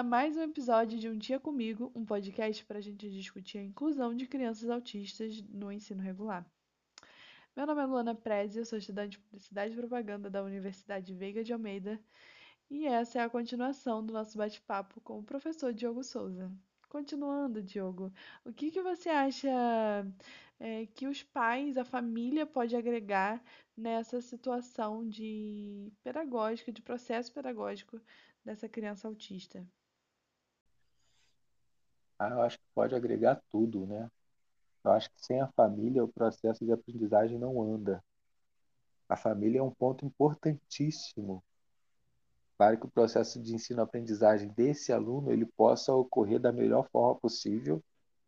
a mais um episódio de Um Dia Comigo, um podcast para a gente discutir a inclusão de crianças autistas no ensino regular. Meu nome é Luana Prezi, eu sou estudante de Publicidade e Propaganda da Universidade Veiga de Almeida e essa é a continuação do nosso bate-papo com o professor Diogo Souza. Continuando, Diogo, o que, que você acha é, que os pais, a família pode agregar nessa situação de pedagógica, de processo pedagógico dessa criança autista? Ah, eu acho que pode agregar tudo, né? Eu acho que sem a família o processo de aprendizagem não anda. A família é um ponto importantíssimo para que o processo de ensino-aprendizagem desse aluno ele possa ocorrer da melhor forma possível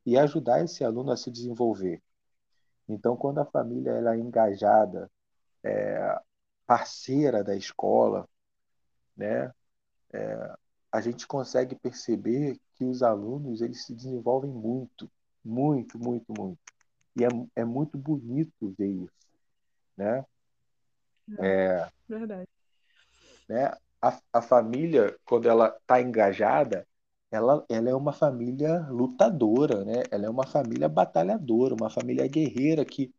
e ajudar esse aluno a se desenvolver. Então, quando a família ela é engajada, é, parceira da escola, né, é, a gente consegue perceber que os alunos eles se desenvolvem muito, muito, muito, muito. E é, é muito bonito ver isso, né? É, Verdade. Né? A, a família, quando ela está engajada, ela, ela é uma família lutadora, né? Ela é uma família batalhadora, uma família guerreira que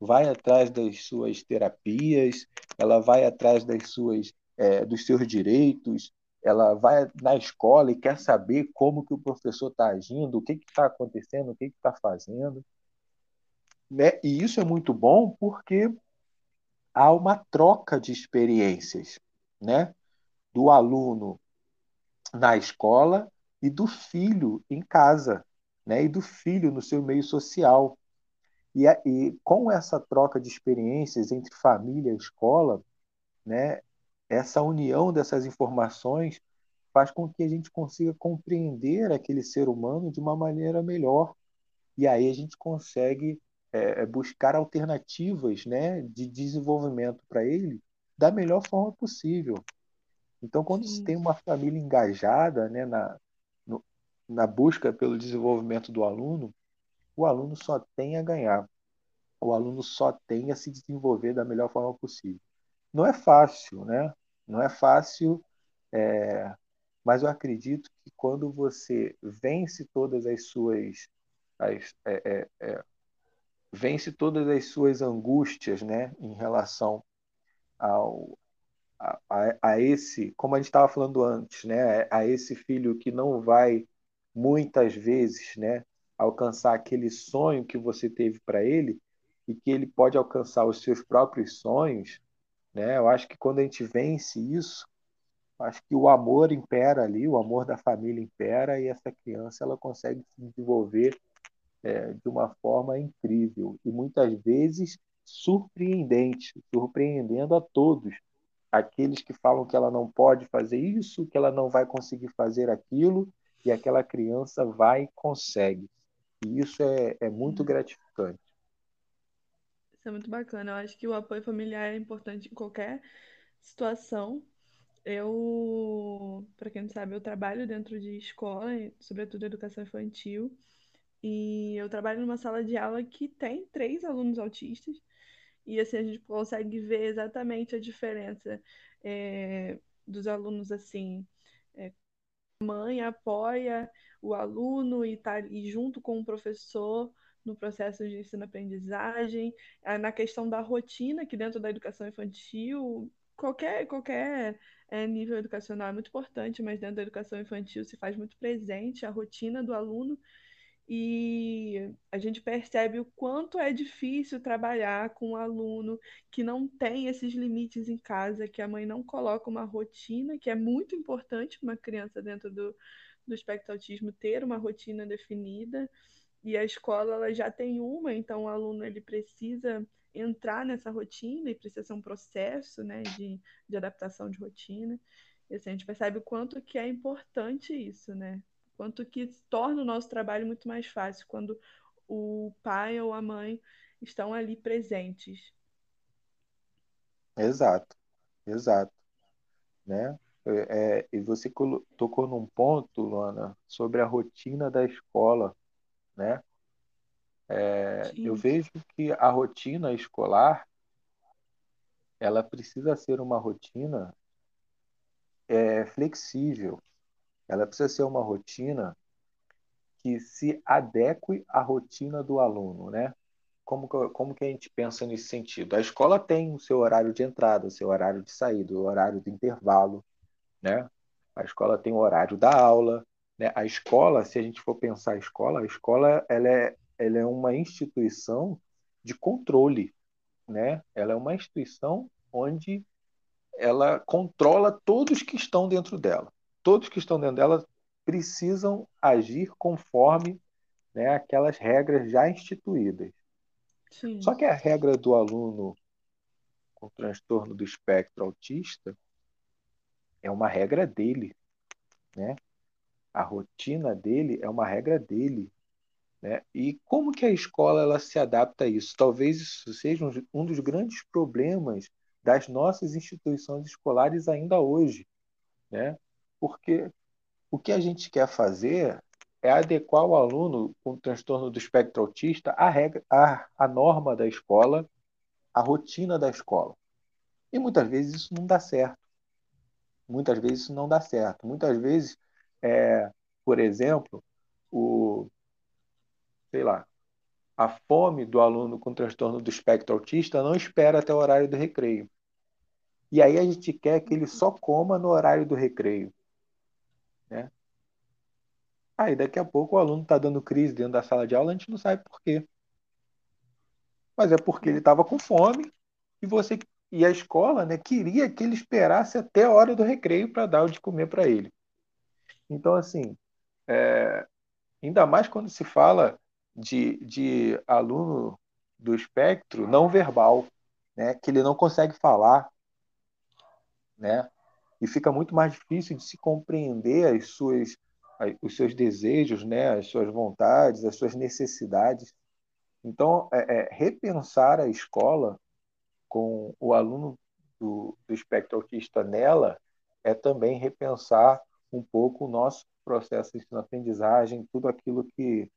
vai atrás das suas terapias, ela vai atrás das suas é, dos seus direitos, ela vai na escola e quer saber como que o professor está agindo, o que está acontecendo, o que está fazendo. Né? E isso é muito bom porque há uma troca de experiências né? do aluno na escola e do filho em casa, né? e do filho no seu meio social. E, e com essa troca de experiências entre família e escola, né, essa união dessas informações faz com que a gente consiga compreender aquele ser humano de uma maneira melhor. E aí a gente consegue é, é buscar alternativas né, de desenvolvimento para ele da melhor forma possível. Então, quando Sim. se tem uma família engajada né, na, no, na busca pelo desenvolvimento do aluno, o aluno só tem a ganhar. O aluno só tem a se desenvolver da melhor forma possível. Não é fácil, né? Não é fácil, é... mas eu acredito que quando você vence todas as suas as, é, é, é, vence todas as suas angústias, né, em relação ao a, a, a esse, como a gente estava falando antes, né, a esse filho que não vai muitas vezes, né, alcançar aquele sonho que você teve para ele e que ele pode alcançar os seus próprios sonhos, né? Eu acho que quando a gente vence isso, acho que o amor impera ali, o amor da família impera e essa criança ela consegue se desenvolver é, de uma forma incrível e muitas vezes surpreendente, surpreendendo a todos. Aqueles que falam que ela não pode fazer isso, que ela não vai conseguir fazer aquilo, e aquela criança vai e consegue. E isso é, é muito gratificante. Isso é muito bacana. Eu acho que o apoio familiar é importante em qualquer situação. Eu, para quem não sabe, eu trabalho dentro de escola, sobretudo educação infantil, e eu trabalho numa sala de aula que tem três alunos autistas, e assim a gente consegue ver exatamente a diferença é, dos alunos assim. É, a mãe apoia o aluno e está ali junto com o professor no processo de ensino-aprendizagem, na questão da rotina, que dentro da educação infantil, qualquer, qualquer é, nível educacional é muito importante, mas dentro da educação infantil se faz muito presente a rotina do aluno. E a gente percebe o quanto é difícil trabalhar com um aluno que não tem esses limites em casa, que a mãe não coloca uma rotina, que é muito importante para uma criança dentro do, do espectro autismo ter uma rotina definida e a escola ela já tem uma, então o aluno ele precisa entrar nessa rotina e precisa ser um processo né, de, de adaptação de rotina. E assim, a gente percebe o quanto que é importante isso, né? Quanto que torna o nosso trabalho muito mais fácil quando o pai ou a mãe estão ali presentes. Exato, exato. Né? É, é e você tocou num ponto, Luana, sobre a rotina da escola né? É, eu vejo que a rotina escolar ela precisa ser uma rotina é, flexível, ela precisa ser uma rotina que se adeque à rotina do aluno, né? Como que, como que a gente pensa nesse sentido? A escola tem o seu horário de entrada, o seu horário de saída, o horário de intervalo, né? A escola tem o horário da aula, né? A escola, se a gente for pensar a escola, a escola ela é, ela é uma instituição de controle, né? Ela é uma instituição onde ela controla todos que estão dentro dela. Todos que estão dentro dela precisam agir conforme né, aquelas regras já instituídas. Sim. Só que a regra do aluno com transtorno do espectro autista é uma regra dele, né? A rotina dele é uma regra dele, né? E como que a escola ela se adapta a isso? Talvez isso seja um dos grandes problemas das nossas instituições escolares ainda hoje, né? Porque o que a gente quer fazer é adequar o aluno com transtorno do espectro autista à, regra, à, à norma da escola, à rotina da escola. E muitas vezes isso não dá certo. Muitas vezes isso não dá certo. Muitas vezes, é, por exemplo, o, sei lá, a fome do aluno com transtorno do espectro autista não espera até o horário do recreio. E aí a gente quer que ele só coma no horário do recreio. Né? Aí daqui a pouco o aluno está dando crise dentro da sala de aula, a gente não sabe por quê. Mas é porque ele estava com fome e você e a escola né, queria que ele esperasse até a hora do recreio para dar o de comer para ele. Então, assim, é, ainda mais quando se fala de, de aluno do espectro não verbal, né, que ele não consegue falar, né, e fica muito mais difícil de se compreender as suas, os seus desejos, né, as suas vontades, as suas necessidades. Então, é, é, repensar a escola com o aluno do, do espectro autista nela é também repensar um pouco o nosso processo de ensino-aprendizagem, tudo aquilo que,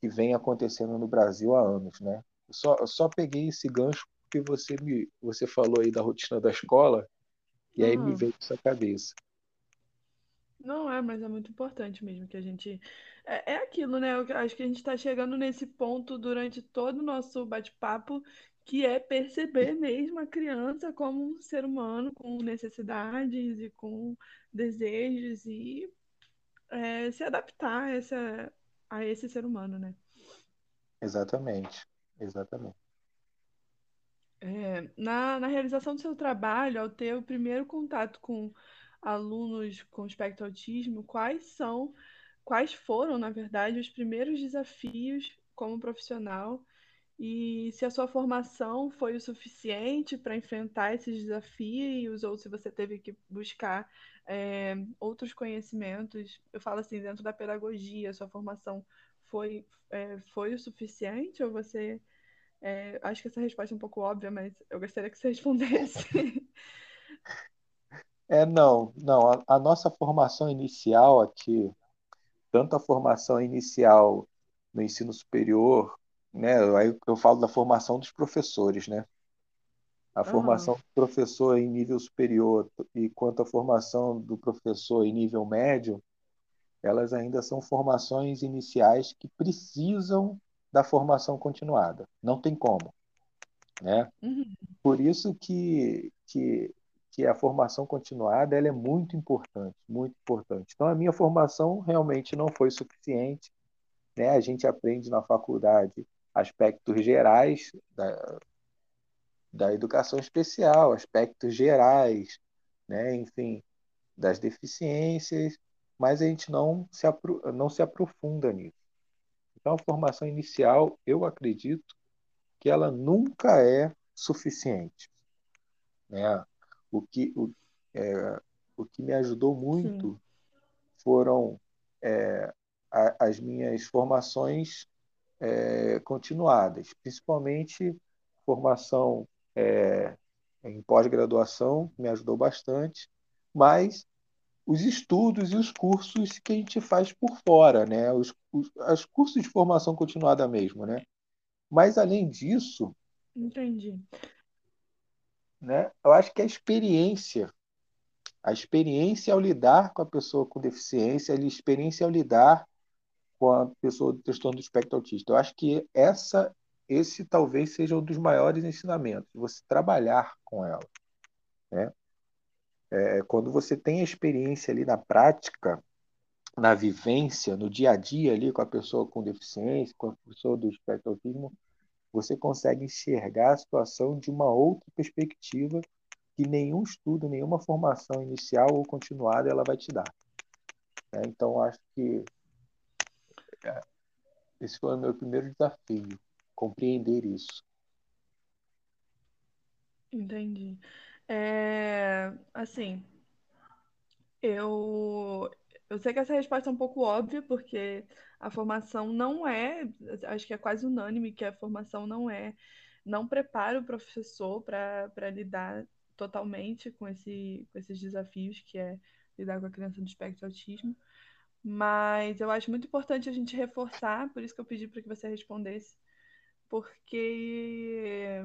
que vem acontecendo no Brasil há anos, né? Eu só, eu só peguei esse gancho porque você me você falou aí da rotina da escola e aí me veio isso à cabeça. Não é, mas é muito importante mesmo que a gente. É, é aquilo, né? Eu acho que a gente está chegando nesse ponto durante todo o nosso bate-papo, que é perceber mesmo a criança como um ser humano com necessidades e com desejos e é, se adaptar a, essa, a esse ser humano, né? Exatamente, exatamente. É, na, na realização do seu trabalho, ao ter o primeiro contato com alunos com espectro autismo, quais são, quais foram, na verdade, os primeiros desafios como profissional e se a sua formação foi o suficiente para enfrentar esses desafios ou se você teve que buscar é, outros conhecimentos. Eu falo assim, dentro da pedagogia, sua formação foi, é, foi o suficiente ou você é, acho que essa resposta é um pouco óbvia, mas eu gostaria que você respondesse. É, não, não. A, a, nossa formação inicial aqui, tanto a formação inicial no ensino superior, né? Aí eu falo da formação dos professores, né? A uhum. formação do professor em nível superior e quanto à formação do professor em nível médio, elas ainda são formações iniciais que precisam da formação continuada. Não tem como. Né? Uhum. Por isso que, que, que a formação continuada ela é muito importante, muito importante. Então, a minha formação realmente não foi suficiente. Né? A gente aprende na faculdade aspectos gerais da, da educação especial, aspectos gerais, né? enfim, das deficiências, mas a gente não se, não se aprofunda nisso. Então, a formação inicial, eu acredito que ela nunca é suficiente. Né? O, que, o, é, o que me ajudou muito Sim. foram é, a, as minhas formações é, continuadas, principalmente formação é, em pós-graduação, me ajudou bastante, mas os estudos e os cursos que a gente faz por fora, né? Os, os, os cursos de formação continuada mesmo, né? Mas além disso, entendi. Né? Eu acho que a experiência, A experiência ao lidar com a pessoa com deficiência, a experiência ao lidar com a pessoa do transtorno do espectro autista. Eu acho que essa, esse talvez seja um dos maiores ensinamentos, você trabalhar com ela. Né? É, quando você tem a experiência ali na prática, na vivência, no dia a dia ali com a pessoa com deficiência, com a pessoa do espectro autismo, você consegue enxergar a situação de uma outra perspectiva que nenhum estudo, nenhuma formação inicial ou continuada ela vai te dar. É, então, acho que é, esse foi o meu primeiro desafio, compreender isso. Entendi. É, assim, eu, eu sei que essa resposta é um pouco óbvia, porque a formação não é, acho que é quase unânime que a formação não é, não prepara o professor para lidar totalmente com, esse, com esses desafios que é lidar com a criança do espectro autismo. Mas eu acho muito importante a gente reforçar, por isso que eu pedi para que você respondesse, porque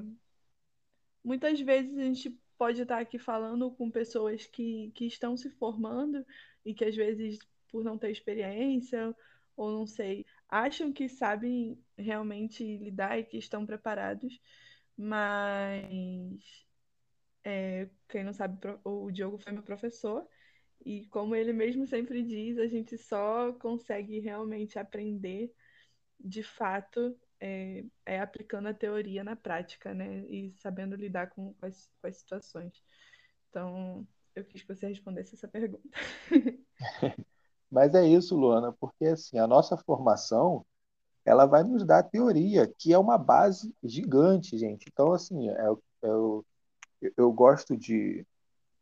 muitas vezes a gente pode estar aqui falando com pessoas que, que estão se formando e que às vezes, por não ter experiência ou não sei, acham que sabem realmente lidar e que estão preparados, mas é, quem não sabe, o Diogo foi meu professor. E como ele mesmo sempre diz, a gente só consegue realmente aprender de fato é, é, aplicando a teoria na prática, né? E sabendo lidar com, com, as, com as situações. Então, eu quis que você respondesse essa pergunta. Mas é isso, Luana, porque assim, a nossa formação ela vai nos dar teoria, que é uma base gigante, gente. Então, assim, é, é, eu, eu gosto de,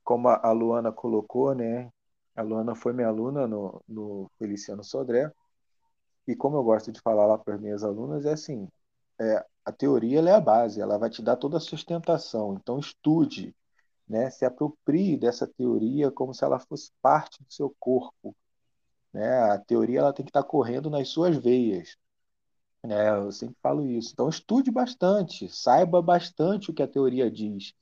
como a Luana colocou, né? A Luana foi minha aluna no, no Feliciano Sodré, e como eu gosto de falar lá para as minhas alunas, é assim, é, a teoria é a base, ela vai te dar toda a sustentação. Então, estude, né? se aproprie dessa teoria como se ela fosse parte do seu corpo. Né? A teoria ela tem que estar correndo nas suas veias. Né? Eu sempre falo isso. Então, estude bastante, saiba bastante o que a teoria diz.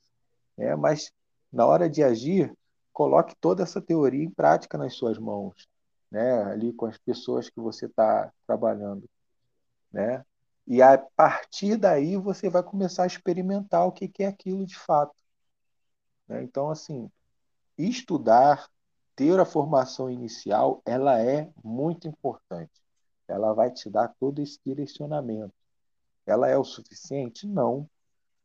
Né? Mas, na hora de agir, coloque toda essa teoria em prática nas suas mãos, né? ali com as pessoas que você está trabalhando. Né? E a partir daí você vai começar a experimentar o que é aquilo de fato. Né? Então, assim, estudar, ter a formação inicial, ela é muito importante. Ela vai te dar todo esse direcionamento. Ela é o suficiente? Não.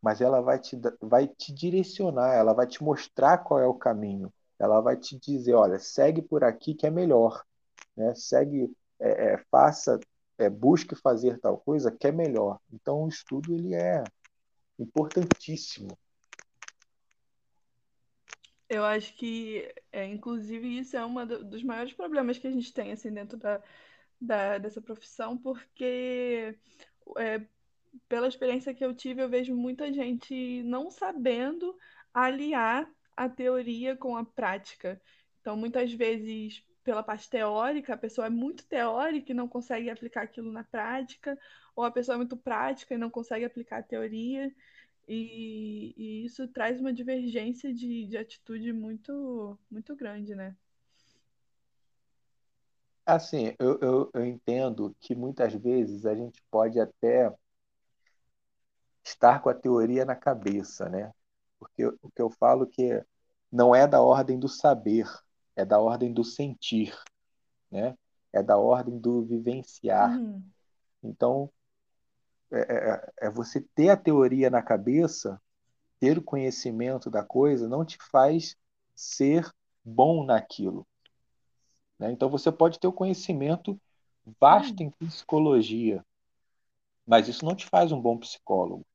Mas ela vai te, vai te direcionar, ela vai te mostrar qual é o caminho. Ela vai te dizer, olha, segue por aqui que é melhor. Né? Segue, é, é, faça, é, busque fazer tal coisa que é melhor. Então, o estudo ele é importantíssimo. Eu acho que, é, inclusive, isso é um dos maiores problemas que a gente tem assim, dentro da, da dessa profissão, porque, é, pela experiência que eu tive, eu vejo muita gente não sabendo aliar a teoria com a prática. Então, muitas vezes, pela parte teórica, a pessoa é muito teórica e não consegue aplicar aquilo na prática, ou a pessoa é muito prática e não consegue aplicar a teoria. E, e isso traz uma divergência de, de atitude muito, muito grande, né? Assim, eu, eu, eu entendo que muitas vezes a gente pode até estar com a teoria na cabeça, né? Porque o que eu falo que não é da ordem do saber, é da ordem do sentir, né? É da ordem do vivenciar. Uhum. Então, é, é, é, você ter a teoria na cabeça, ter o conhecimento da coisa, não te faz ser bom naquilo. Né? Então você pode ter o conhecimento vasto em psicologia, mas isso não te faz um bom psicólogo.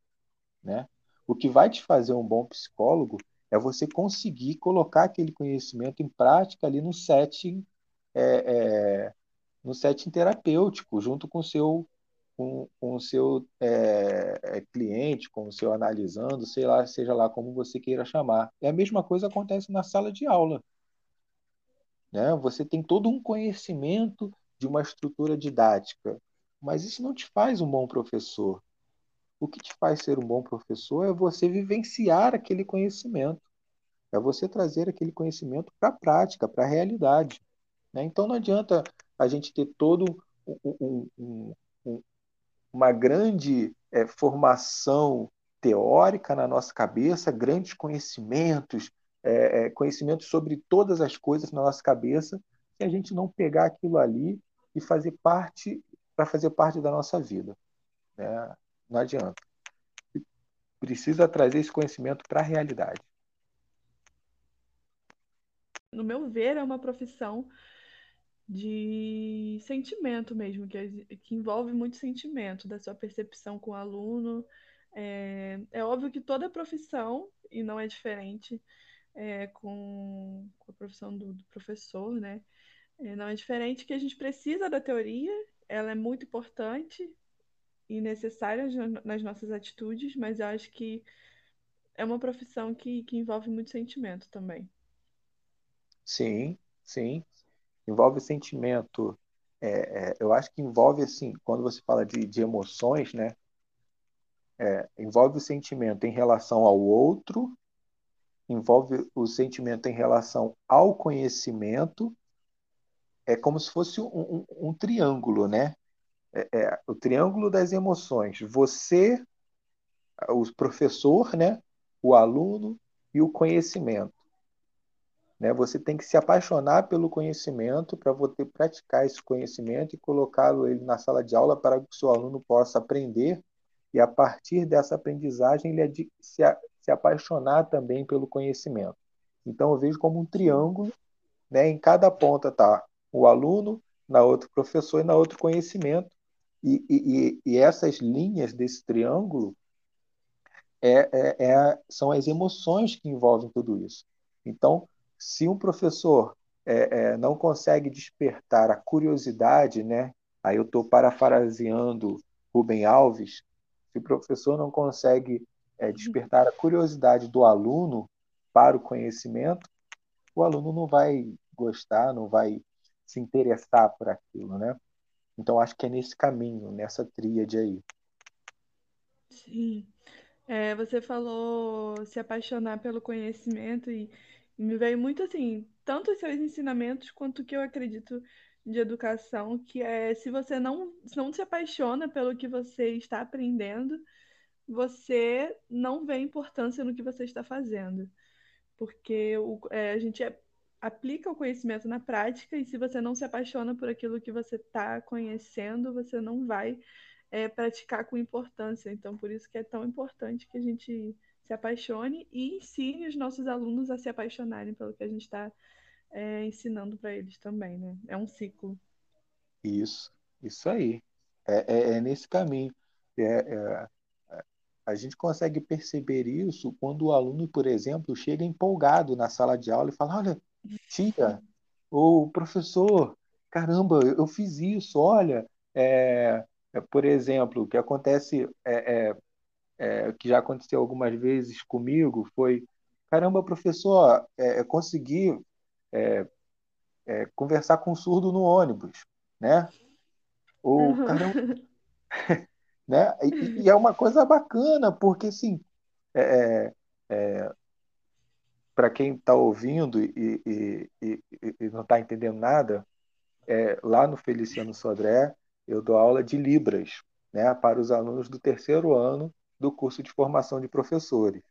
Né? O que vai te fazer um bom psicólogo é você conseguir colocar aquele conhecimento em prática ali no setting, é, é, no setting terapêutico, junto com o seu com, com seu é, é, cliente, com o seu analisando, sei lá, seja lá como você queira chamar. E a mesma coisa acontece na sala de aula. Né? Você tem todo um conhecimento de uma estrutura didática, mas isso não te faz um bom professor. O que te faz ser um bom professor é você vivenciar aquele conhecimento. é você trazer aquele conhecimento para a prática, para a realidade. Né? Então não adianta a gente ter todo um, um, um, uma grande é, formação teórica na nossa cabeça, grandes conhecimentos, é, é, conhecimentos sobre todas as coisas na nossa cabeça, se a gente não pegar aquilo ali e fazer parte para fazer parte da nossa vida. Né? Não adianta. Precisa trazer esse conhecimento para a realidade. No meu ver, é uma profissão de sentimento mesmo, que, que envolve muito sentimento, da sua percepção com o aluno. É, é óbvio que toda profissão, e não é diferente é, com, com, a profissão do, do professor, né? É, não é diferente que a gente precisa da teoria, ela é muito importante e necessária nas nossas atitudes, mas eu acho que é uma profissão que, que envolve muito sentimento também. Sim, sim envolve sentimento. É, é, eu acho que envolve, assim, quando você fala de, de emoções, né? É, envolve o sentimento em relação ao outro, envolve o sentimento em relação ao conhecimento. É como se fosse um, um, um triângulo, né? É, é, o triângulo das emoções. Você, o professor, né? o aluno e o conhecimento. Né? Você tem que se apaixonar pelo conhecimento para você praticar esse conhecimento e colocá-lo ele na sala de aula para que o seu aluno possa aprender e a partir dessa aprendizagem ele se, se apaixonar também pelo conhecimento. Então eu vejo como um triângulo, né? Em cada ponta está o aluno, na outra professor e na outra conhecimento. E, e, e essas linhas desse triângulo é, é, é, são as emoções que envolvem tudo isso. Então, se um professor é, é, não consegue despertar a curiosidade, né? Aí eu estou parafraseando Rubem Alves. Se o professor não consegue é, despertar a curiosidade do aluno para o conhecimento, o aluno não vai gostar, não vai se interessar por aquilo, né? Então acho que é nesse caminho, nessa tríade aí. Sim. É, você falou se apaixonar pelo conhecimento e me veio muito assim, tanto os seus ensinamentos quanto o que eu acredito de educação, que é se você não, se não se apaixona pelo que você está aprendendo, você não vê importância no que você está fazendo. Porque o, é, a gente é, aplica o conhecimento na prática e se você não se apaixona por aquilo que você está conhecendo, você não vai é, praticar com importância. Então, por isso que é tão importante que a gente se apaixone e ensine os nossos alunos a se apaixonarem pelo que a gente está é, ensinando para eles também, né? É um ciclo. Isso, isso aí. É, é, é nesse caminho. É, é, a gente consegue perceber isso quando o aluno, por exemplo, chega empolgado na sala de aula e fala: Olha, tia, o professor, caramba, eu fiz isso, olha. É, é por exemplo, o que acontece é, é, é, que já aconteceu algumas vezes comigo foi: caramba, professor, é, consegui conversar com um surdo no ônibus, né? Ou, uhum. caramba, né? E, e, é uma coisa bacana, porque, assim, é, é, para quem está ouvindo e, e, e, e não está entendendo nada, é, lá no Feliciano Sodré, eu dou aula de Libras né, para os alunos do terceiro ano do curso de formação de professores.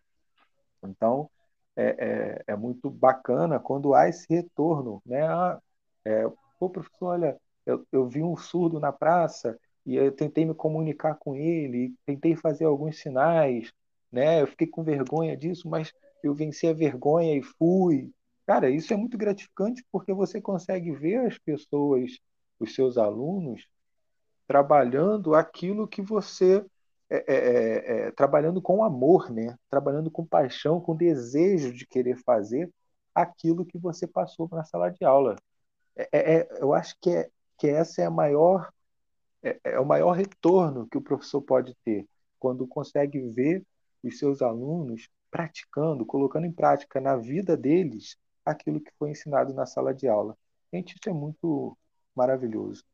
Então, é, é, é muito bacana quando há esse retorno. Né? Ah, é, Pô, professor, olha, eu, eu vi um surdo na praça e eu tentei me comunicar com ele, tentei fazer alguns sinais, né? Eu fiquei com vergonha disso, mas eu venci a vergonha e fui. Cara, isso é muito gratificante porque você consegue ver as pessoas, os seus alunos, trabalhando aquilo que você é, é, é, é, trabalhando com amor, né? Trabalhando com paixão, com desejo de querer fazer aquilo que você passou na sala de aula. É, é, eu acho que, é, que essa é a maior é, o maior retorno que o professor pode ter quando consegue ver os seus alunos praticando, colocando em prática na vida deles aquilo que foi ensinado na sala de aula. Gente, isso é muito maravilhoso.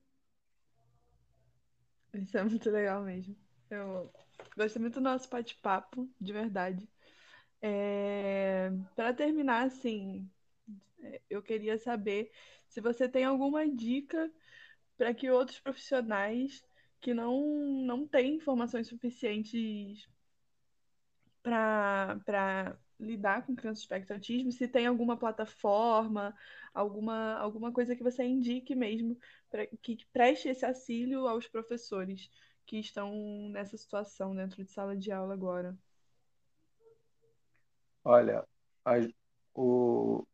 Isso é muito legal mesmo. Eu gostei muito do nosso bate-papo, de verdade. É... Para terminar, assim, eu queria saber se você tem alguma dica para que outros profissionais que não, não têm informações suficientes para lidar com crianças espectro autismo, se tem alguma plataforma, alguma, alguma coisa que você indique mesmo, pra, que preste esse auxílio aos professores que estão nessa situação dentro de sala de aula agora. Olha, a, o,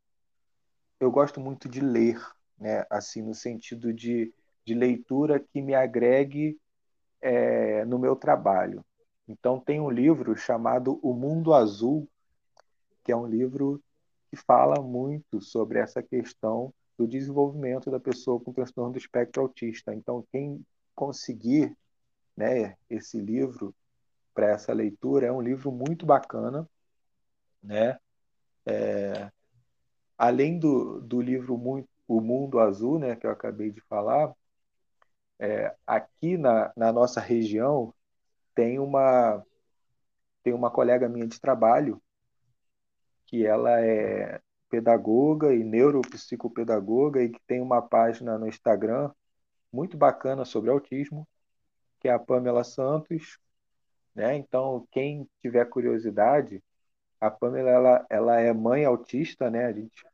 eu gosto muito de ler, né? Assim, no sentido de, de leitura que me agregue é, no meu trabalho. Então, tem um livro chamado O Mundo Azul, que é um livro que fala muito sobre essa questão do desenvolvimento da pessoa com transtorno do espectro autista. Então, quem conseguir né, esse livro para essa leitura é um livro muito bacana, né? É, além do, do livro muito, O Mundo Azul, né, que eu acabei de falar, é, aqui na, na nossa região tem uma tem uma colega minha de trabalho que ela é pedagoga e neuropsicopedagoga e que tem uma página no Instagram muito bacana sobre autismo, que é a Pamela Santos, né? Então, quem tiver curiosidade, a Pamela ela, ela é mãe autista, né? A gente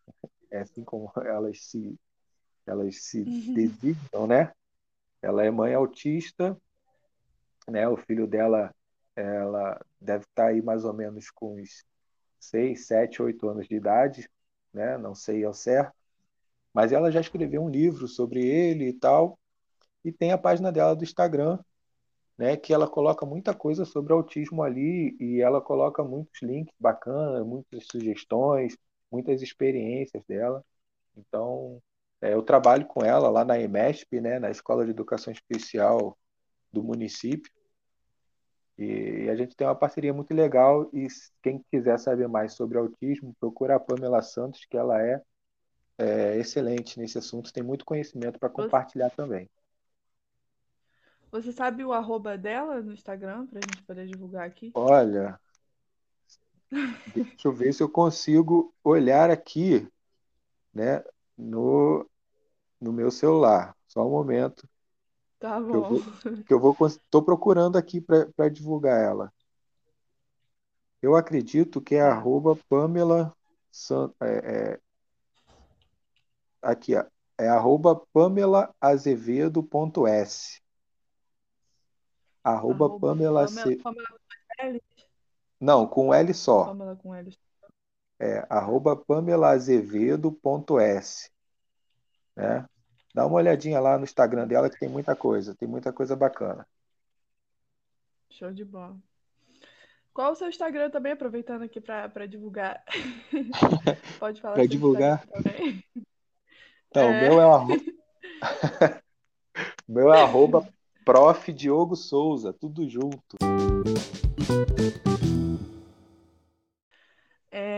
é assim como elas se elas se uhum. designam, né? Ela é mãe autista, né? O filho dela ela deve estar aí mais ou menos com uns 6, 7, 8 anos de idade, né? Não sei ao certo. Mas ela já escreveu um livro sobre ele e tal. E tem a página dela do Instagram, né, que ela coloca muita coisa sobre autismo ali e ela coloca muitos links bacanas, muitas sugestões, muitas experiências dela. Então, é, eu trabalho com ela lá na EMESP, né, na Escola de Educação Especial do município. E a gente tem uma parceria muito legal e quem quiser saber mais sobre autismo, procura a Pamela Santos, que ela é, é excelente nesse assunto, tem muito conhecimento para compartilhar também. Você sabe o arroba dela no Instagram para a gente poder divulgar aqui? Olha, deixa eu ver se eu consigo olhar aqui, né, no, no meu celular. Só um momento. Tá bom. Que eu vou, estou procurando aqui para divulgar ela. Eu acredito que é arroba Pamela San, é, é, aqui, ó, é arroba Pamela Azevedo.s. Arroba, arroba Pamela. Pamela com L? Não, com L só. Pamela com L. É, arroba pamelazevedo.s. Né? Dá uma olhadinha lá no Instagram dela que tem muita coisa, tem muita coisa bacana. Show de bola. Qual o seu Instagram também, aproveitando aqui para divulgar? Pode falar Para divulgar? Também. Então, é... o meu é o arroba... meu é arroba Prof. Diogo Souza, tudo junto.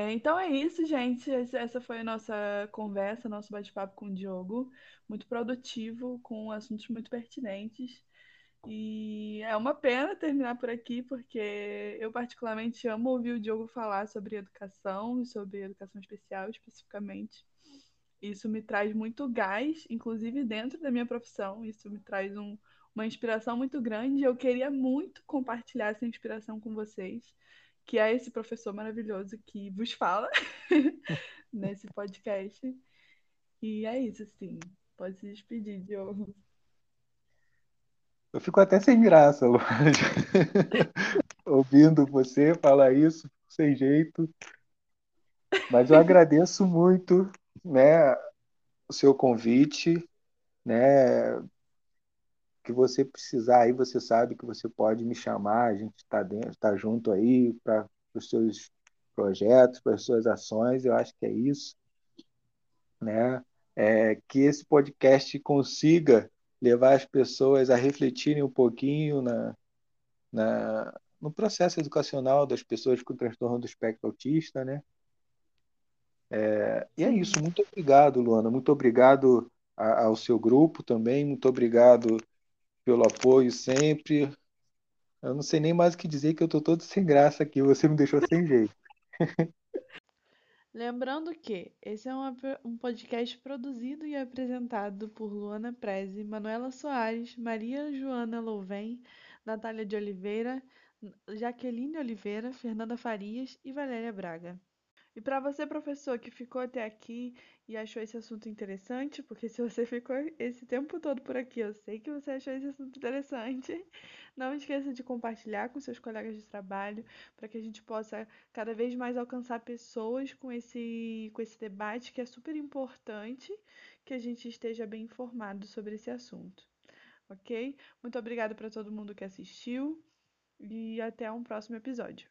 É, então é isso, gente. Essa foi a nossa conversa, nosso bate-papo com o Diogo. Muito produtivo, com assuntos muito pertinentes. E é uma pena terminar por aqui, porque eu particularmente amo ouvir o Diogo falar sobre educação, sobre educação especial especificamente. Isso me traz muito gás, inclusive dentro da minha profissão. Isso me traz um, uma inspiração muito grande. Eu queria muito compartilhar essa inspiração com vocês, que é esse professor maravilhoso que vos fala nesse podcast. E é isso, sim. Pode se despedir, Diogo. Eu fico até sem graça, ouvindo você falar isso, sem jeito. Mas eu agradeço muito, né, o seu convite, né, que você precisar aí, você sabe que você pode me chamar, a gente está dentro, está junto aí para os seus projetos, para as suas ações, eu acho que é isso, né? É, que esse podcast consiga levar as pessoas a refletirem um pouquinho na, na, no processo educacional das pessoas com transtorno do espectro autista, né? É, e é isso. Muito obrigado, Luana. Muito obrigado ao seu grupo também. Muito obrigado pelo apoio sempre. Eu não sei nem mais o que dizer, que eu estou todo sem graça aqui. Você me deixou sem jeito. Lembrando que esse é um, um podcast produzido e apresentado por Luana Preze, Manuela Soares, Maria Joana Louven, Natália de Oliveira, Jaqueline Oliveira, Fernanda Farias e Valéria Braga. E para você, professor, que ficou até aqui e achou esse assunto interessante, porque se você ficou esse tempo todo por aqui, eu sei que você achou esse assunto interessante, não esqueça de compartilhar com seus colegas de trabalho, para que a gente possa cada vez mais alcançar pessoas com esse, com esse debate que é super importante, que a gente esteja bem informado sobre esse assunto. Ok? Muito obrigada para todo mundo que assistiu e até um próximo episódio.